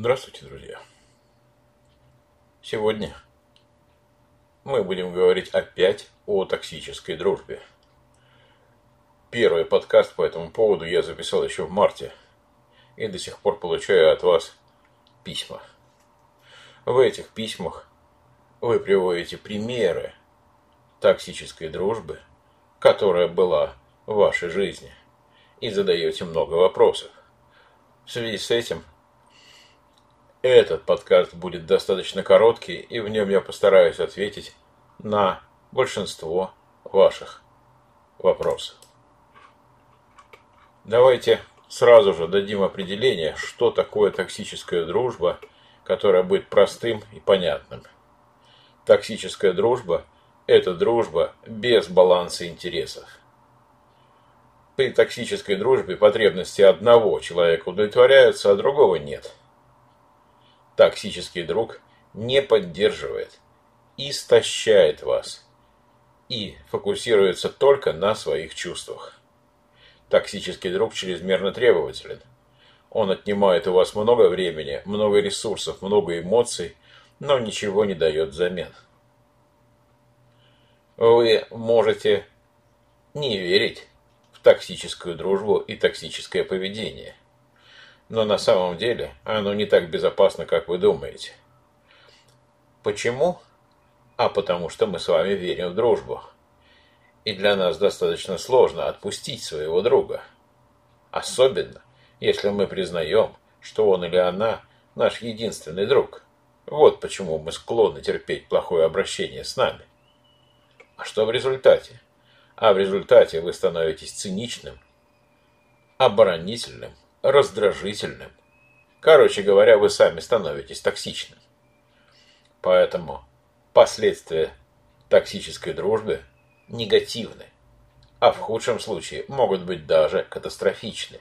Здравствуйте, друзья! Сегодня мы будем говорить опять о токсической дружбе. Первый подкаст по этому поводу я записал еще в марте и до сих пор получаю от вас письма. В этих письмах вы приводите примеры токсической дружбы, которая была в вашей жизни, и задаете много вопросов. В связи с этим этот подкаст будет достаточно короткий, и в нем я постараюсь ответить на большинство ваших вопросов. Давайте сразу же дадим определение, что такое токсическая дружба, которая будет простым и понятным. Токсическая дружба – это дружба без баланса интересов. При токсической дружбе потребности одного человека удовлетворяются, а другого нет – токсический друг не поддерживает, истощает вас и фокусируется только на своих чувствах. Токсический друг чрезмерно требователен. Он отнимает у вас много времени, много ресурсов, много эмоций, но ничего не дает взамен. Вы можете не верить в токсическую дружбу и токсическое поведение. Но на самом деле оно не так безопасно, как вы думаете. Почему? А потому что мы с вами верим в дружбу. И для нас достаточно сложно отпустить своего друга. Особенно, если мы признаем, что он или она наш единственный друг. Вот почему мы склонны терпеть плохое обращение с нами. А что в результате? А в результате вы становитесь циничным, оборонительным, раздражительным. Короче говоря, вы сами становитесь токсичным. Поэтому последствия токсической дружбы негативны, а в худшем случае могут быть даже катастрофичны.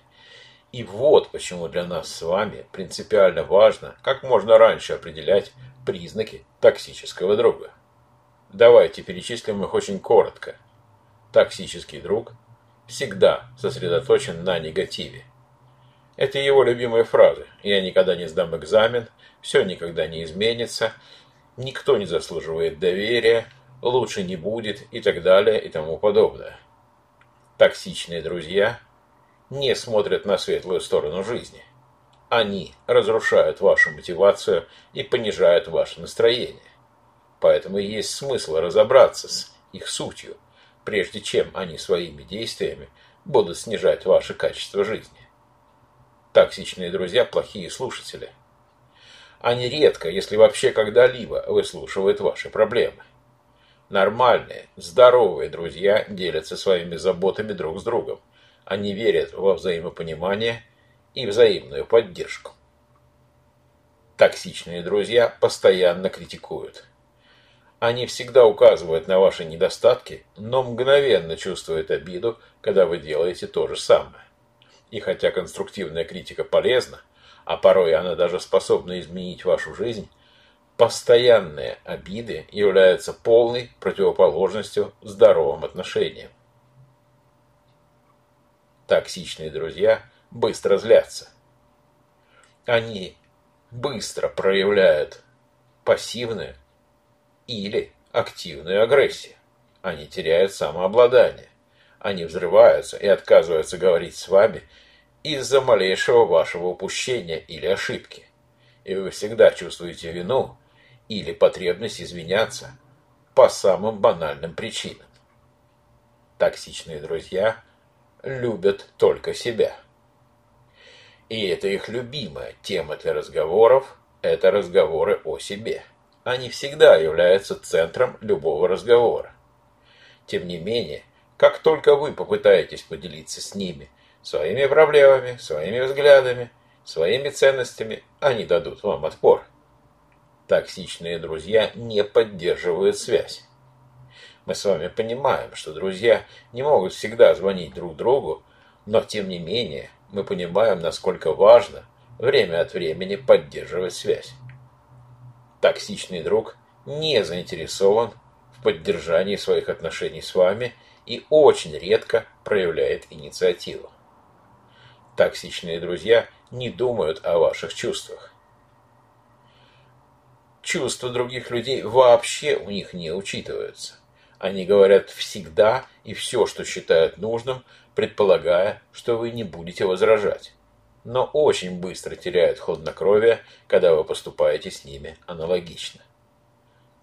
И вот почему для нас с вами принципиально важно как можно раньше определять признаки токсического друга. Давайте перечислим их очень коротко. Токсический друг всегда сосредоточен на негативе. Это его любимые фразы. «Я никогда не сдам экзамен», «Все никогда не изменится», «Никто не заслуживает доверия», «Лучше не будет» и так далее и тому подобное. Токсичные друзья не смотрят на светлую сторону жизни. Они разрушают вашу мотивацию и понижают ваше настроение. Поэтому есть смысл разобраться с их сутью, прежде чем они своими действиями будут снижать ваше качество жизни. Токсичные друзья – плохие слушатели. Они редко, если вообще когда-либо, выслушивают ваши проблемы. Нормальные, здоровые друзья делятся своими заботами друг с другом. Они верят во взаимопонимание и взаимную поддержку. Токсичные друзья постоянно критикуют. Они всегда указывают на ваши недостатки, но мгновенно чувствуют обиду, когда вы делаете то же самое. И хотя конструктивная критика полезна, а порой она даже способна изменить вашу жизнь, постоянные обиды являются полной противоположностью здоровым отношениям. Токсичные друзья быстро злятся. Они быстро проявляют пассивную или активную агрессию. Они теряют самообладание. Они взрываются и отказываются говорить с вами из-за малейшего вашего упущения или ошибки. И вы всегда чувствуете вину или потребность извиняться по самым банальным причинам. Токсичные друзья любят только себя. И это их любимая тема для разговоров – это разговоры о себе. Они всегда являются центром любого разговора. Тем не менее, как только вы попытаетесь поделиться с ними своими проблемами, своими взглядами, своими ценностями, они дадут вам отпор. Токсичные друзья не поддерживают связь. Мы с вами понимаем, что друзья не могут всегда звонить друг другу, но тем не менее мы понимаем, насколько важно время от времени поддерживать связь. Токсичный друг не заинтересован в поддержании своих отношений с вами – и очень редко проявляет инициативу. Токсичные друзья не думают о ваших чувствах. Чувства других людей вообще у них не учитываются. Они говорят всегда и все, что считают нужным, предполагая, что вы не будете возражать. Но очень быстро теряют хладнокровие, когда вы поступаете с ними аналогично.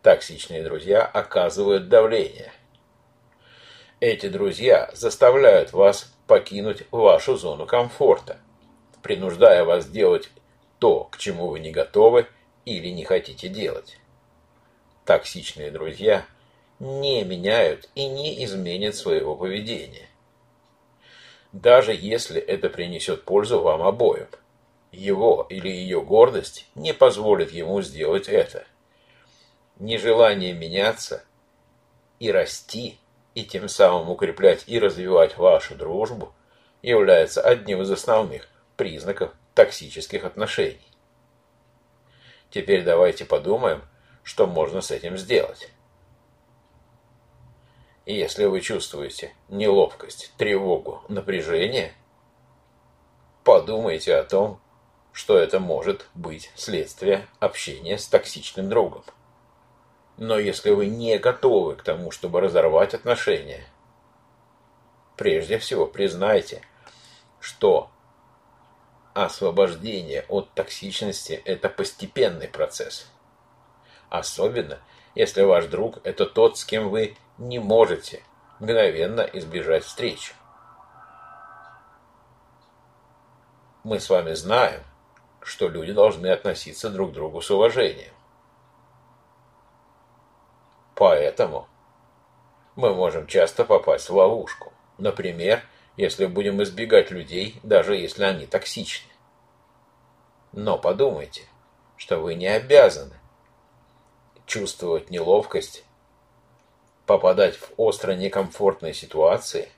Токсичные друзья оказывают давление. Эти друзья заставляют вас покинуть вашу зону комфорта, принуждая вас делать то, к чему вы не готовы или не хотите делать. Токсичные друзья не меняют и не изменят своего поведения. Даже если это принесет пользу вам обоим. Его или ее гордость не позволит ему сделать это. Нежелание меняться и расти, и тем самым укреплять и развивать вашу дружбу, является одним из основных признаков токсических отношений. Теперь давайте подумаем, что можно с этим сделать. Если вы чувствуете неловкость, тревогу, напряжение, подумайте о том, что это может быть следствие общения с токсичным другом. Но если вы не готовы к тому, чтобы разорвать отношения, прежде всего признайте, что освобождение от токсичности – это постепенный процесс. Особенно, если ваш друг – это тот, с кем вы не можете мгновенно избежать встреч. Мы с вами знаем, что люди должны относиться друг к другу с уважением. Поэтому мы можем часто попасть в ловушку. Например, если будем избегать людей, даже если они токсичны. Но подумайте, что вы не обязаны чувствовать неловкость, попадать в остро некомфортные ситуации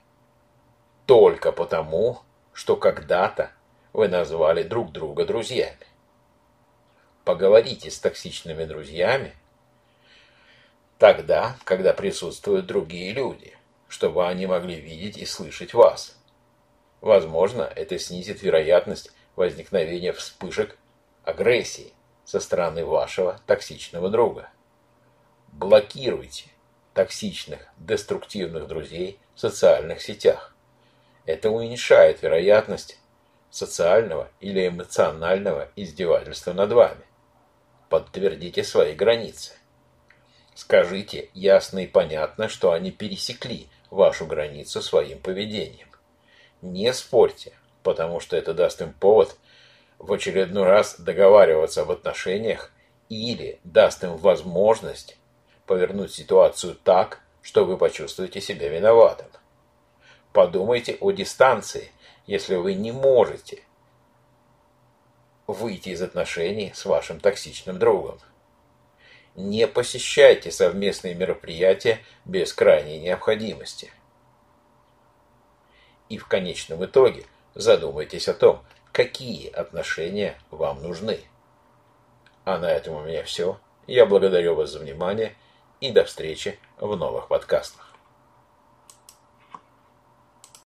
только потому, что когда-то вы назвали друг друга друзьями. Поговорите с токсичными друзьями тогда, когда присутствуют другие люди чтобы они могли видеть и слышать вас. Возможно, это снизит вероятность возникновения вспышек агрессии со стороны вашего токсичного друга. Блокируйте токсичных, деструктивных друзей в социальных сетях. Это уменьшает вероятность социального или эмоционального издевательства над вами. Подтвердите свои границы. Скажите ясно и понятно, что они пересекли вашу границу своим поведением. Не спорьте, потому что это даст им повод в очередной раз договариваться об отношениях или даст им возможность повернуть ситуацию так, что вы почувствуете себя виноватым. Подумайте о дистанции, если вы не можете выйти из отношений с вашим токсичным другом. Не посещайте совместные мероприятия без крайней необходимости. И в конечном итоге задумайтесь о том, какие отношения вам нужны. А на этом у меня все. Я благодарю вас за внимание и до встречи в новых подкастах.